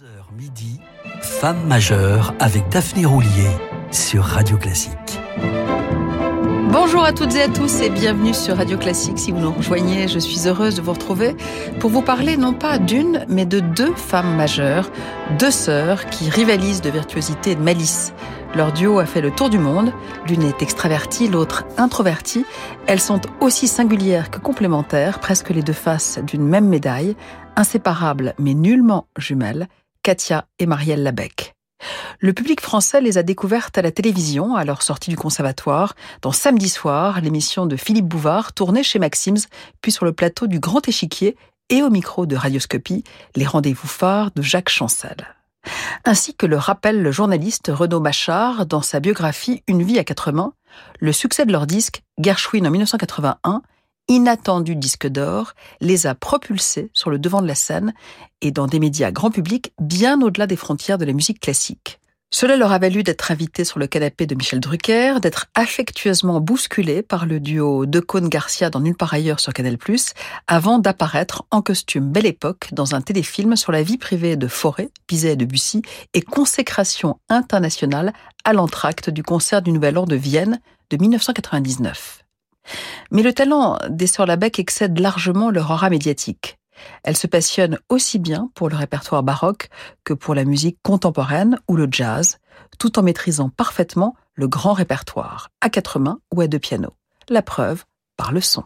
11h midi, Femme majeure avec Daphné Roulier sur Radio Classique. Bonjour à toutes et à tous et bienvenue sur Radio Classique. Si vous nous rejoignez, je suis heureuse de vous retrouver pour vous parler non pas d'une, mais de deux femmes majeures, deux sœurs qui rivalisent de virtuosité et de malice. Leur duo a fait le tour du monde. L'une est extravertie, l'autre introvertie. Elles sont aussi singulières que complémentaires, presque les deux faces d'une même médaille, inséparables mais nullement jumelles, Katia et Marielle Labec. Le public français les a découvertes à la télévision à leur sortie du conservatoire, dans Samedi soir, l'émission de Philippe Bouvard tournée chez Maxims, puis sur le plateau du Grand Échiquier et au micro de Radioscopie, les rendez-vous phares de Jacques Chancel ainsi que le rappelle le journaliste Renaud Machard dans sa biographie Une vie à quatre mains, le succès de leur disque, Gershwin en 1981, inattendu disque d'or, les a propulsés sur le devant de la scène et dans des médias grand public bien au-delà des frontières de la musique classique. Cela leur a valu d'être invités sur le canapé de Michel Drucker, d'être affectueusement bousculés par le duo Decaune-Garcia dans Nulle part ailleurs sur Canal+, avant d'apparaître en costume Belle Époque dans un téléfilm sur la vie privée de Forêt, Bizet et Debussy, et consécration internationale à l'entracte du concert du Nouvel An de Vienne de 1999. Mais le talent des Sœurs Labec excède largement leur aura médiatique. Elle se passionne aussi bien pour le répertoire baroque que pour la musique contemporaine ou le jazz, tout en maîtrisant parfaitement le grand répertoire, à quatre mains ou à deux pianos. La preuve par le son.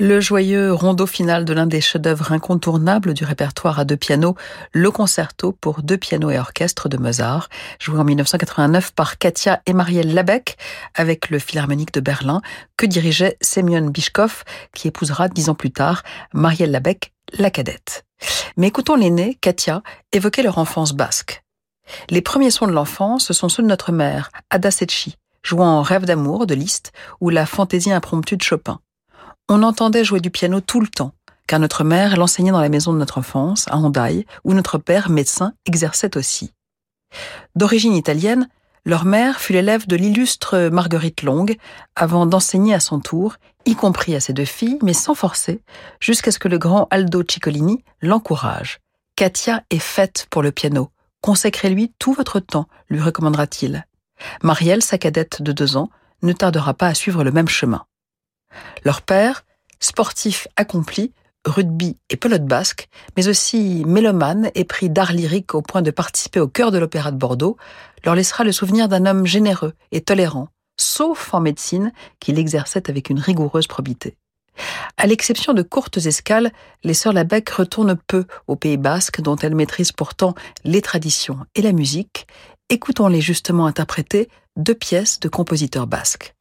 Le joyeux rondeau final de l'un des chefs-d'œuvre incontournables du répertoire à deux pianos, le concerto pour deux pianos et orchestre de Mozart, joué en 1989 par Katia et Marielle Labec avec le Philharmonique de Berlin, que dirigeait Semyon Bishkov, qui épousera dix ans plus tard Marielle Labec, la cadette. Mais écoutons l'aînée, Katia, évoquer leur enfance basque. Les premiers sons de l'enfance sont ceux de notre mère, Ada Setchi, jouant en Rêve d'amour de Liszt ou la fantaisie impromptue de Chopin. On entendait jouer du piano tout le temps, car notre mère l'enseignait dans la maison de notre enfance, à Hondaï, où notre père, médecin, exerçait aussi. D'origine italienne, leur mère fut l'élève de l'illustre Marguerite Long, avant d'enseigner à son tour, y compris à ses deux filles, mais sans forcer, jusqu'à ce que le grand Aldo Ciccolini l'encourage. Katia est faite pour le piano. Consacrez-lui tout votre temps, lui recommandera-t-il. Marielle, sa cadette de deux ans, ne tardera pas à suivre le même chemin. Leur père, sportif accompli, rugby et pelote basque, mais aussi mélomane et pris d'art lyrique au point de participer au chœur de l'Opéra de Bordeaux, leur laissera le souvenir d'un homme généreux et tolérant, sauf en médecine, qu'il exerçait avec une rigoureuse probité. À l'exception de courtes escales, les sœurs Labec retournent peu au Pays basque, dont elles maîtrisent pourtant les traditions et la musique. Écoutons-les justement interpréter deux pièces de compositeurs basques.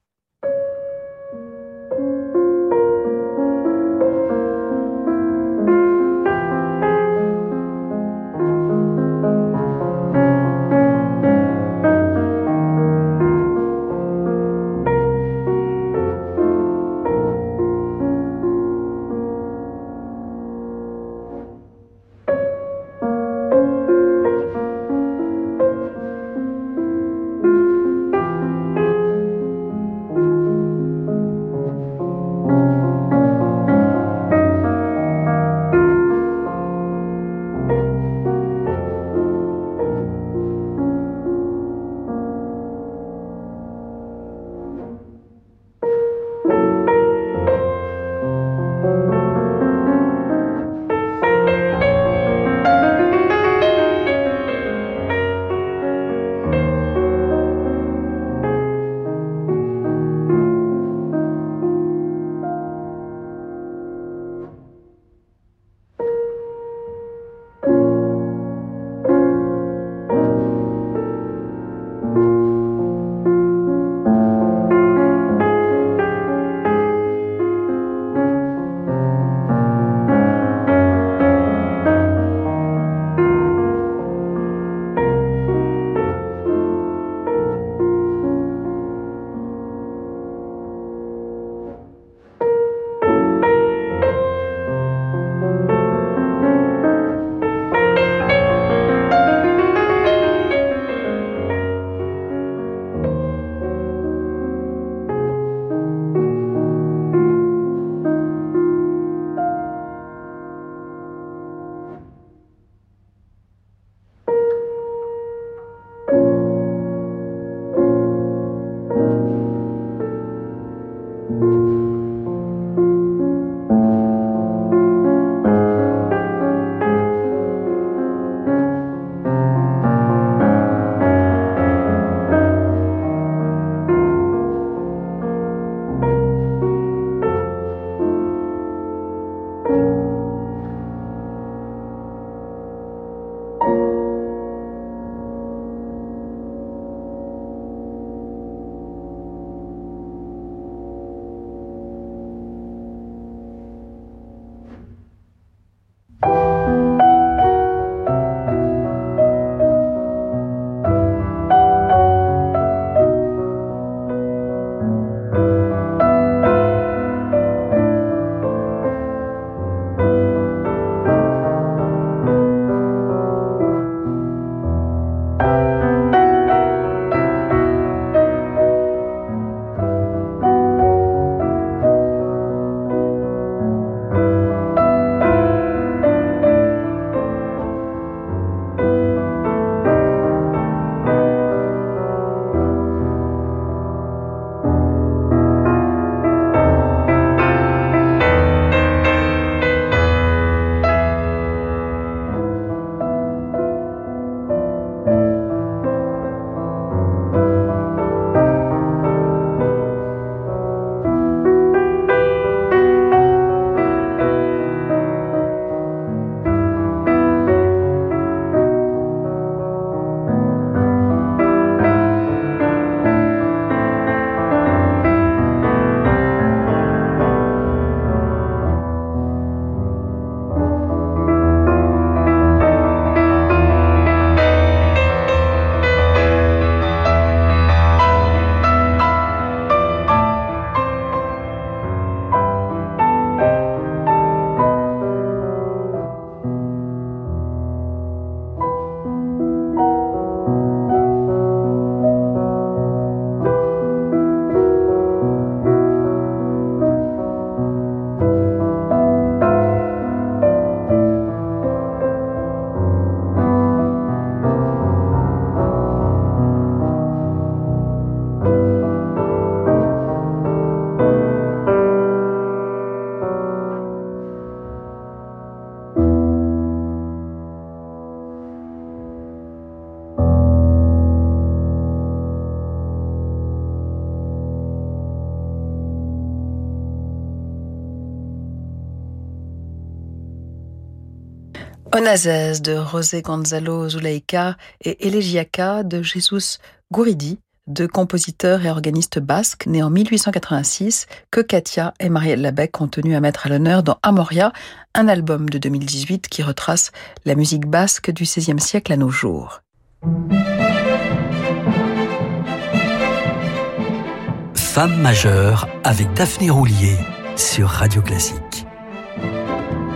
De José Gonzalo Zuleika et Elegiaca de Jesus Gouridi, deux compositeurs et organistes basques nés en 1886 que Katia et Marielle Labec ont tenu à mettre à l'honneur dans Amoria, un album de 2018 qui retrace la musique basque du XVIe siècle à nos jours. Femme majeure avec Daphné Roulier sur Radio Classique.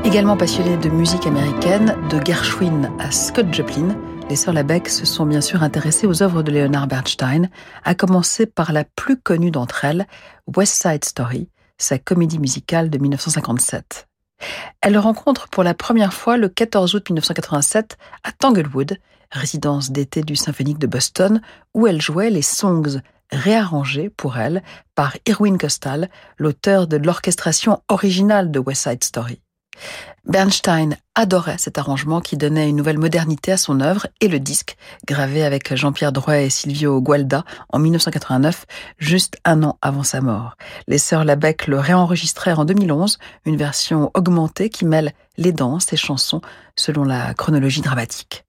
Également passionnée de musique américaine, de Gershwin à Scott Joplin, les sœurs Labec se sont bien sûr intéressées aux œuvres de Leonard Bernstein, à commencer par la plus connue d'entre elles, West Side Story, sa comédie musicale de 1957. Elles le rencontrent pour la première fois le 14 août 1987 à Tanglewood, résidence d'été du Symphonique de Boston, où elle jouait les songs réarrangés pour elle par Irwin Costal, l'auteur de l'orchestration originale de West Side Story. Bernstein adorait cet arrangement qui donnait une nouvelle modernité à son œuvre et le disque, gravé avec Jean-Pierre Drouet et Silvio Gualda en 1989, juste un an avant sa mort. Les sœurs Labec le réenregistrèrent en 2011, une version augmentée qui mêle les danses et chansons selon la chronologie dramatique.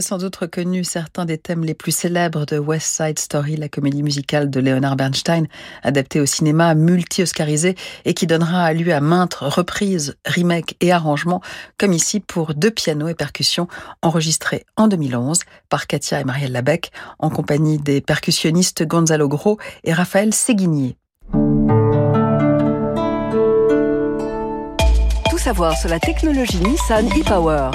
Sans doute reconnu certains des thèmes les plus célèbres de West Side Story, la comédie musicale de Leonard Bernstein, adaptée au cinéma, multi-oscarisée et qui donnera lieu à maintes reprises, remakes et arrangements, comme ici pour deux pianos et percussions enregistrés en 2011 par Katia et Marielle Labec en compagnie des percussionnistes Gonzalo Gros et Raphaël Séguinier. Tout savoir sur la technologie Nissan e-Power.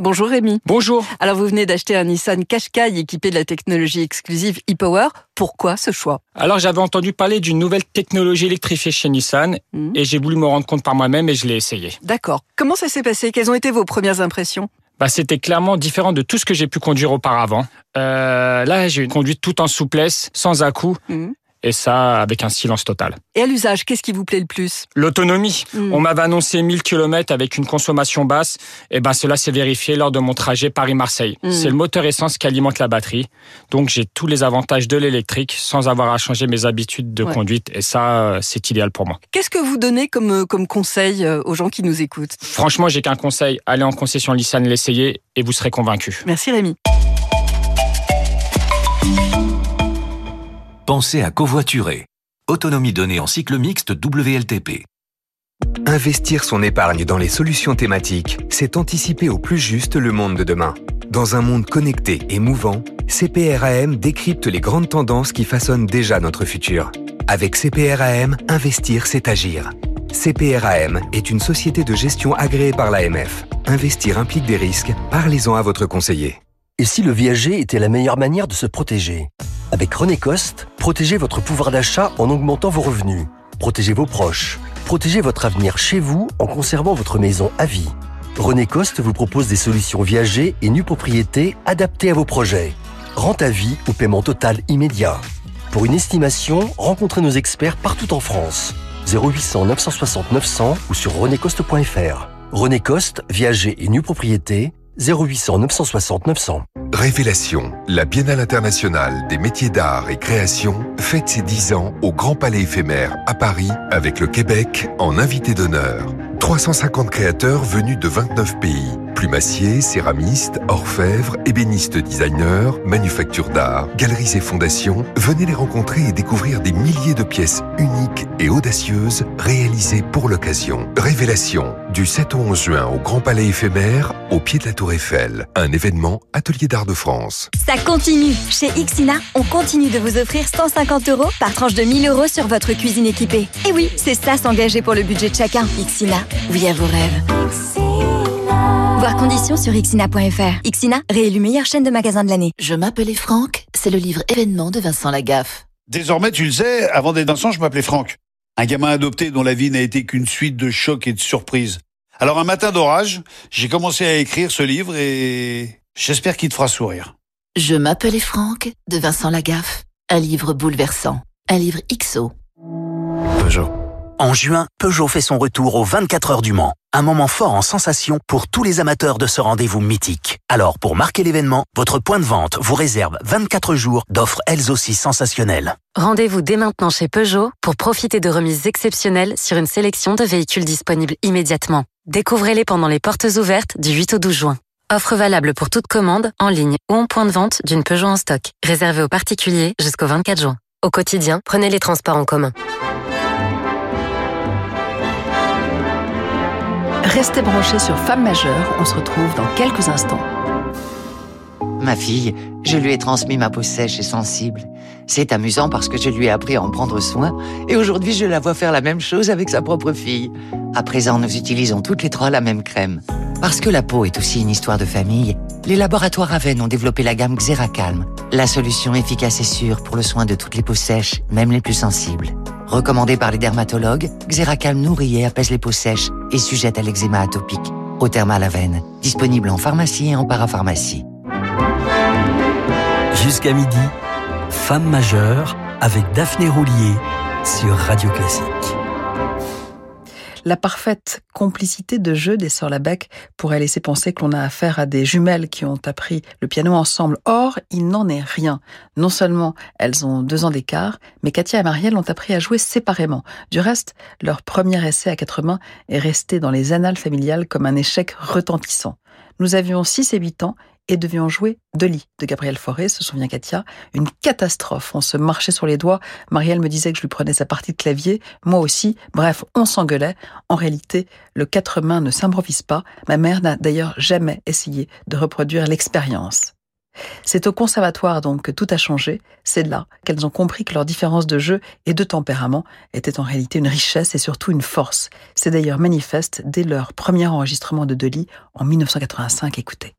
Bonjour Rémi. Bonjour. Alors vous venez d'acheter un Nissan Qashqai équipé de la technologie exclusive e-Power. Pourquoi ce choix? Alors j'avais entendu parler d'une nouvelle technologie électrifiée chez Nissan mmh. et j'ai voulu me rendre compte par moi-même et je l'ai essayé. D'accord. Comment ça s'est passé? Quelles ont été vos premières impressions? Bah, c'était clairement différent de tout ce que j'ai pu conduire auparavant. Euh, là, j'ai conduit tout en souplesse, sans à-coups. Mmh et ça avec un silence total. Et à l'usage, qu'est-ce qui vous plaît le plus? L'autonomie. Hmm. On m'avait annoncé 1000 km avec une consommation basse, et ben cela s'est vérifié lors de mon trajet Paris-Marseille. Hmm. C'est le moteur essence qui alimente la batterie, donc j'ai tous les avantages de l'électrique sans avoir à changer mes habitudes de conduite, et ça c'est idéal pour moi. Qu'est-ce que vous donnez comme, euh, comme conseil euh, aux gens qui nous écoutent? Franchement, j'ai qu'un conseil, allez en concession Nissan, l'essayer, et vous serez convaincu. Merci Rémi. Pensez à covoiturer. Autonomie donnée en cycle mixte WLTP. Investir son épargne dans les solutions thématiques, c'est anticiper au plus juste le monde de demain. Dans un monde connecté et mouvant, CPRAM décrypte les grandes tendances qui façonnent déjà notre futur. Avec CPRAM, investir, c'est agir. CPRAM est une société de gestion agréée par l'AMF. Investir implique des risques, parlez-en à votre conseiller. Et si le viager était la meilleure manière de se protéger? Avec René Coste, protégez votre pouvoir d'achat en augmentant vos revenus. Protégez vos proches. Protégez votre avenir chez vous en conservant votre maison à vie. René Coste vous propose des solutions viagées et nues propriétés adaptées à vos projets. Rente à vie ou paiement total immédiat. Pour une estimation, rencontrez nos experts partout en France. 0800 960 900 ou sur renécoste.fr. René Coste, viager et nue propriété, 0800 960 900. Révélation, la Biennale internationale des métiers d'art et création fête ses 10 ans au Grand Palais éphémère à Paris avec le Québec en invité d'honneur. 350 créateurs venus de 29 pays. Plumassiers, céramistes, orfèvres, ébénistes designers, manufactures d'art, galeries et fondations, venez les rencontrer et découvrir des milliers de pièces uniques et audacieuses réalisées pour l'occasion. Révélation, du 7 au 11 juin au Grand Palais éphémère, au pied de la Tour Eiffel. Un événement Atelier d'Art de France. Ça continue Chez Ixina, on continue de vous offrir 150 euros par tranche de 1000 euros sur votre cuisine équipée. Et oui, c'est ça s'engager pour le budget de chacun. Ixina, oui à vos rêves. Voir conditions sur ixina.fr. Ixina, réélu meilleure chaîne de magasins de l'année. Je m'appelais Franck, c'est le livre événement de Vincent Lagaffe. Désormais, tu le sais, avant d'être Vincent, je m'appelais Franck. Un gamin adopté dont la vie n'a été qu'une suite de chocs et de surprises. Alors un matin d'orage, j'ai commencé à écrire ce livre et j'espère qu'il te fera sourire. Je m'appelais Franck de Vincent Lagaffe. Un livre bouleversant. Un livre XO. Peugeot. En juin, Peugeot fait son retour aux 24 heures du Mans. Un moment fort en sensation pour tous les amateurs de ce rendez-vous mythique. Alors, pour marquer l'événement, votre point de vente vous réserve 24 jours d'offres elles aussi sensationnelles. Rendez-vous dès maintenant chez Peugeot pour profiter de remises exceptionnelles sur une sélection de véhicules disponibles immédiatement. Découvrez-les pendant les portes ouvertes du 8 au 12 juin. Offre valable pour toute commande, en ligne ou en point de vente d'une Peugeot en stock. Réservé aux particuliers jusqu'au 24 juin. Au quotidien, prenez les transports en commun. Restez branchés sur Femmes majeures, on se retrouve dans quelques instants. Ma fille, je lui ai transmis ma peau sèche et sensible. C'est amusant parce que je lui ai appris à en prendre soin et aujourd'hui je la vois faire la même chose avec sa propre fille. À présent, nous utilisons toutes les trois la même crème. Parce que la peau est aussi une histoire de famille, les laboratoires Aven ont développé la gamme Xeracalm, la solution efficace et sûre pour le soin de toutes les peaux sèches, même les plus sensibles. Recommandée par les dermatologues, Xeracalm nourrit et apaise les peaux sèches et sujette à l'eczéma atopique. Au thermal Aven, disponible en pharmacie et en parapharmacie. Jusqu'à midi, Femme majeure avec Daphné Roulier sur Radio Classique. La parfaite complicité de jeu des sœurs Labec pourrait laisser penser que l'on a affaire à des jumelles qui ont appris le piano ensemble. Or, il n'en est rien. Non seulement elles ont deux ans d'écart, mais Katia et Marielle ont appris à jouer séparément. Du reste, leur premier essai à quatre mains est resté dans les annales familiales comme un échec retentissant. Nous avions 6 et 8 ans et devions jouer Dolly de Gabriel Fauré, se souvient Katia. Une catastrophe. On se marchait sur les doigts. Marielle me disait que je lui prenais sa partie de clavier. Moi aussi. Bref, on s'engueulait. En réalité, le quatre mains ne s'improvise pas. Ma mère n'a d'ailleurs jamais essayé de reproduire l'expérience. C'est au conservatoire donc que tout a changé. C'est là qu'elles ont compris que leur différence de jeu et de tempérament était en réalité une richesse et surtout une force. C'est d'ailleurs manifeste dès leur premier enregistrement de Dolly en 1985. Écoutez.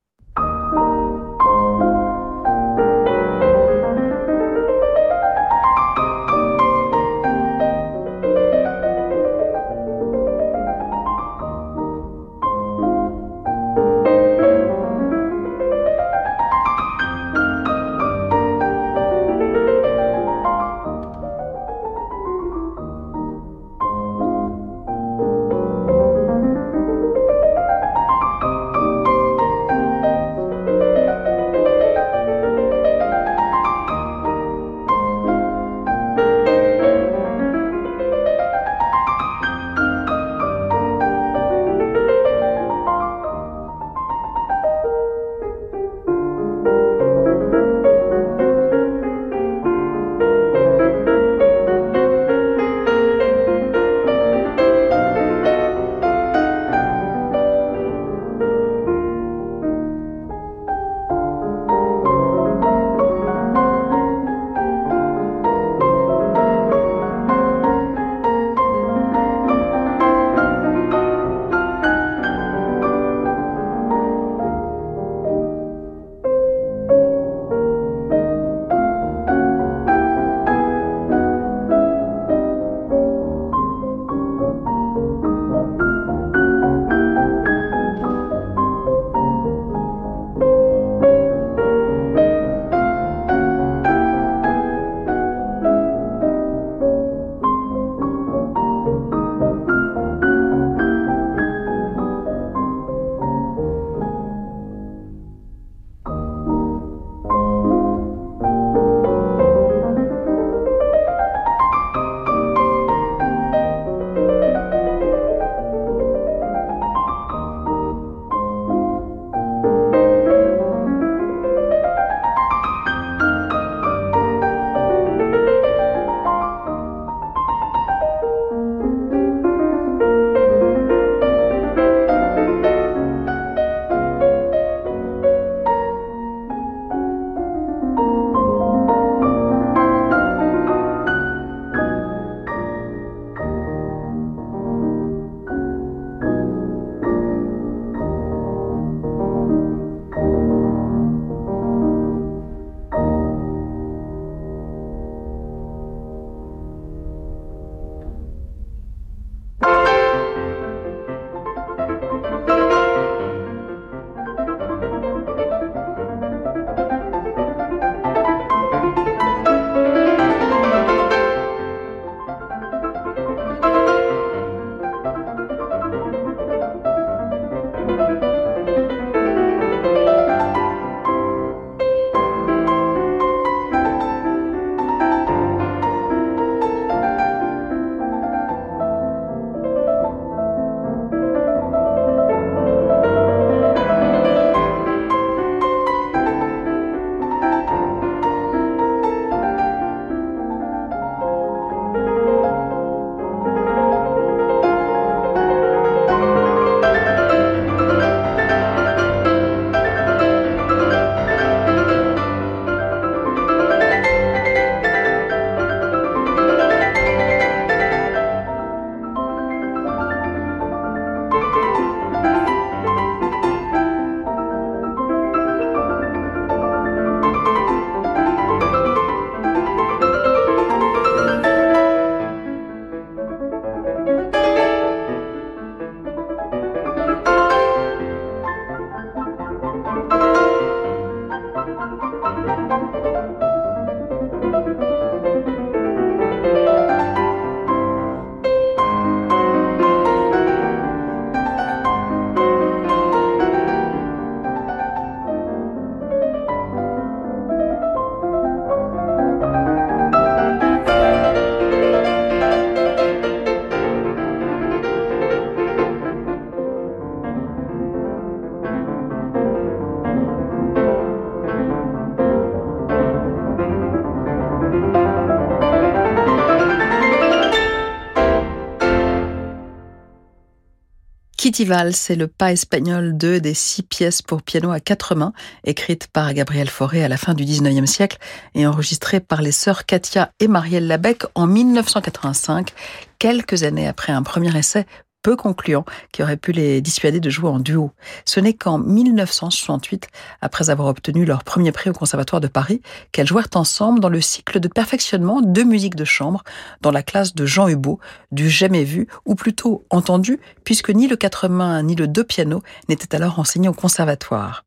C'est le pas espagnol 2 des six pièces pour piano à quatre mains, écrites par Gabriel Fauré à la fin du 19e siècle et enregistrées par les sœurs Katia et Marielle Labec en 1985, quelques années après un premier essai peu concluant qui aurait pu les dissuader de jouer en duo. Ce n'est qu'en 1968, après avoir obtenu leur premier prix au Conservatoire de Paris, qu'elles jouèrent ensemble dans le cycle de perfectionnement de musique de chambre dans la classe de Jean Hubeau, du jamais vu, ou plutôt entendu, puisque ni le quatre mains ni le deux pianos n'étaient alors enseignés au Conservatoire.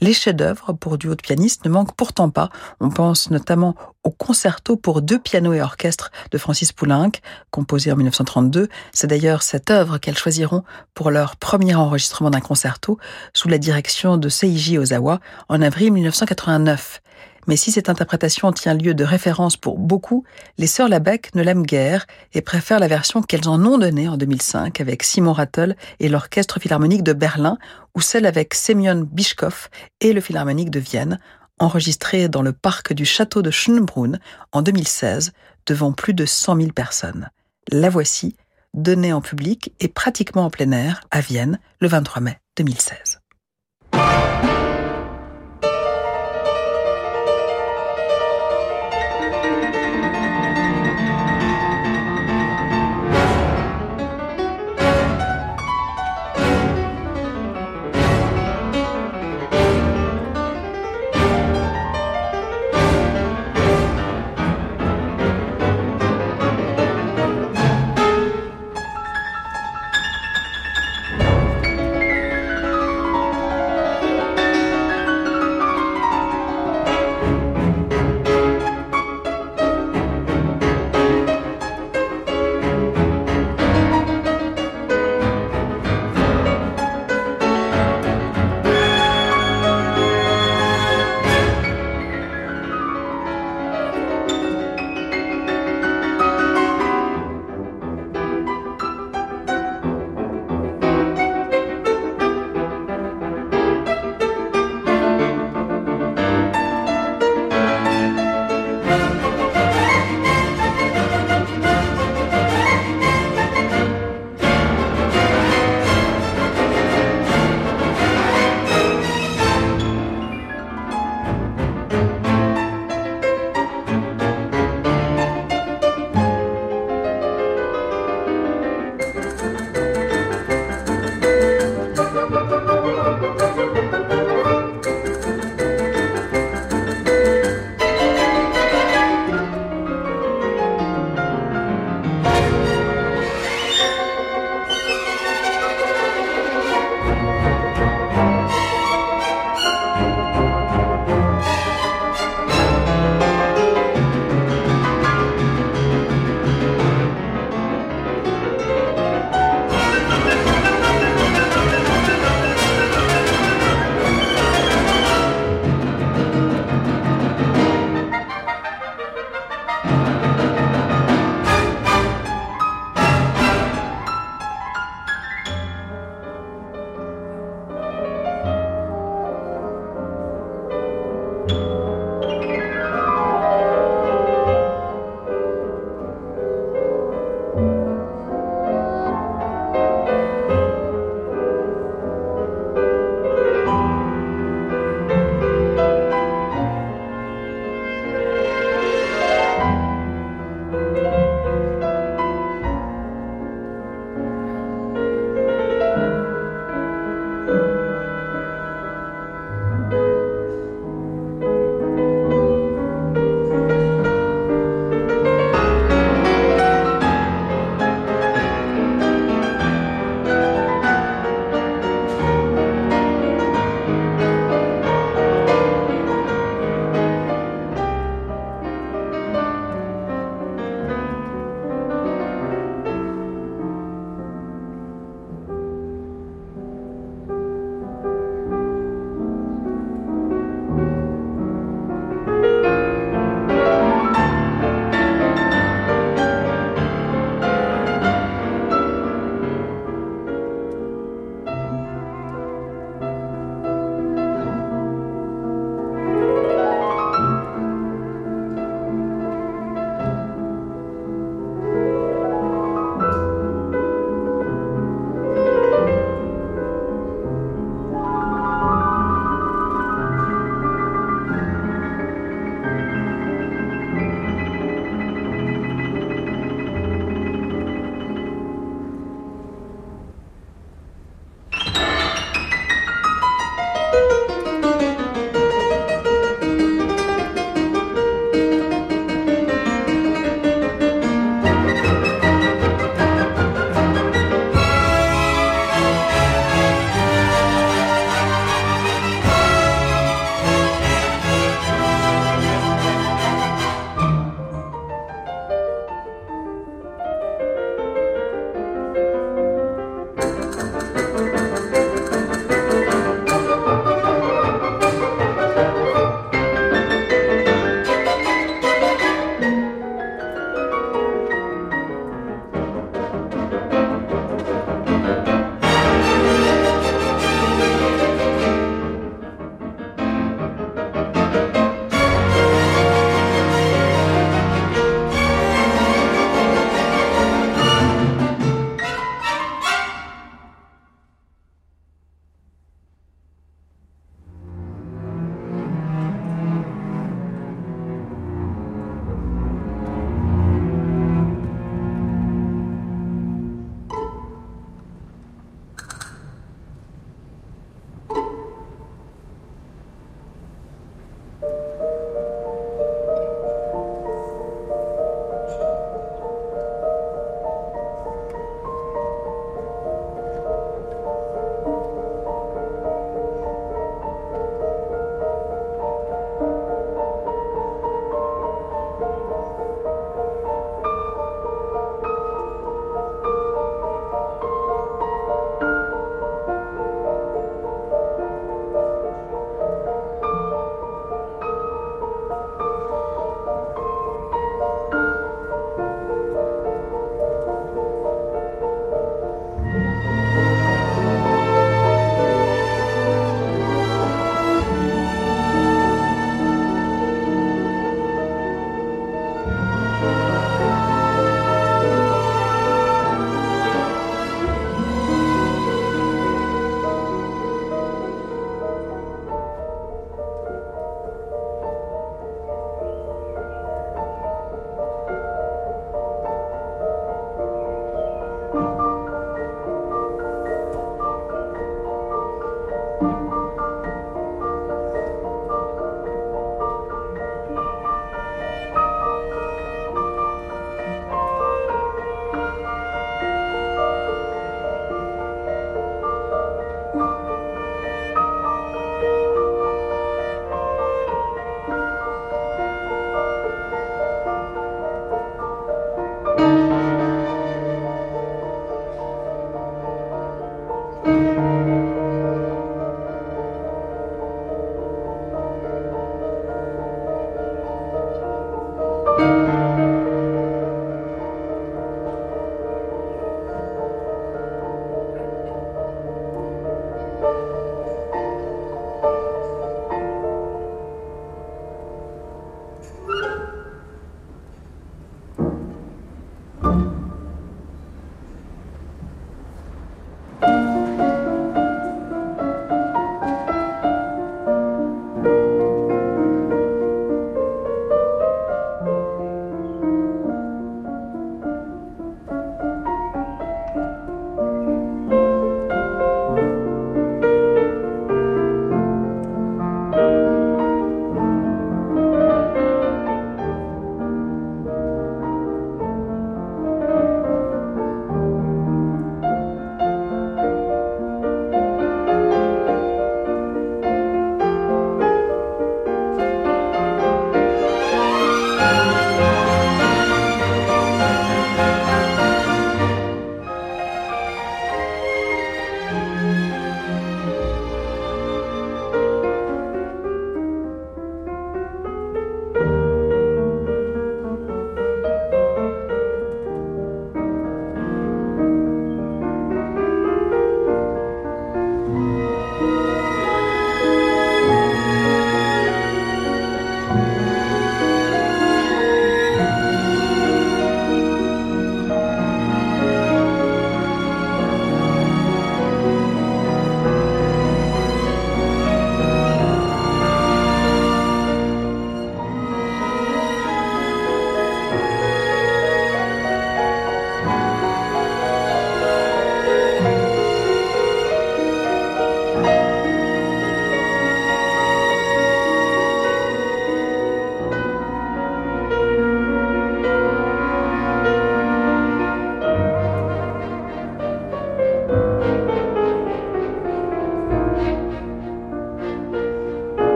Les chefs-d'œuvre pour duo de pianistes ne manquent pourtant pas. On pense notamment au concerto pour deux pianos et orchestre de Francis Poulenc, composé en 1932. C'est d'ailleurs cette œuvre qu'elles choisiront pour leur premier enregistrement d'un concerto sous la direction de Seiji Ozawa en avril 1989. Mais si cette interprétation tient lieu de référence pour beaucoup, les sœurs Labec ne l'aiment guère et préfèrent la version qu'elles en ont donnée en 2005 avec Simon Rattle et l'Orchestre Philharmonique de Berlin ou celle avec Semyon Bischkoff et le Philharmonique de Vienne, enregistrée dans le parc du château de Schönbrunn en 2016 devant plus de 100 000 personnes. La voici, donnée en public et pratiquement en plein air à Vienne le 23 mai 2016.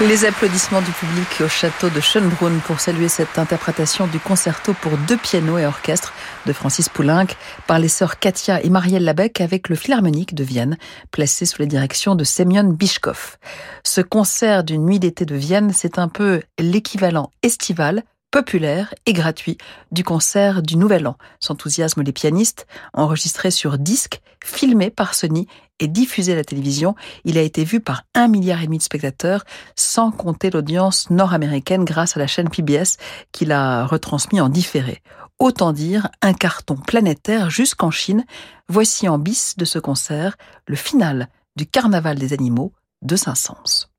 Les applaudissements du public au château de Schönbrunn pour saluer cette interprétation du concerto pour deux pianos et orchestre de Francis Poulenc par les sœurs Katia et Marielle Labec avec le Philharmonique de Vienne, placé sous la direction de Semyon Bishkov. Ce concert d'une nuit d'été de Vienne, c'est un peu l'équivalent estival populaire et gratuit du concert du Nouvel An. S'enthousiasment les pianistes, enregistré sur disque, filmé par Sony et diffusé à la télévision. Il a été vu par un milliard et demi de spectateurs, sans compter l'audience nord-américaine grâce à la chaîne PBS qui l'a retransmis en différé. Autant dire un carton planétaire jusqu'en Chine. Voici en bis de ce concert le final du Carnaval des animaux de Saint-Saëns.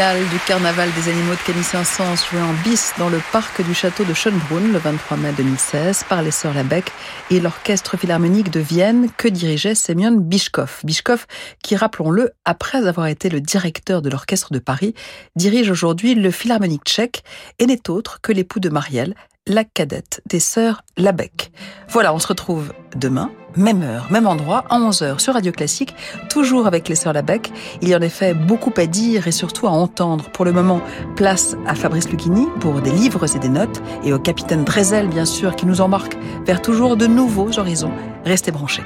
Du carnaval des animaux de Camille Saint-Saëns joué en bis dans le parc du château de Schönbrunn le 23 mai 2016 par les sœurs Labec et l'orchestre philharmonique de Vienne que dirigeait Semyon Bishkov. Bishkov qui, rappelons-le, après avoir été le directeur de l'orchestre de Paris, dirige aujourd'hui le philharmonique tchèque et n'est autre que l'époux de Marielle, la cadette des sœurs Labec. Voilà, on se retrouve demain, même heure, même endroit, à 11h sur Radio Classique, toujours avec les sœurs Labec. Il y a en beaucoup à dire et surtout à entendre. Pour le moment, place à Fabrice Lucchini pour des livres et des notes et au capitaine Drezel, bien sûr, qui nous embarque vers toujours de nouveaux horizons. Restez branchés.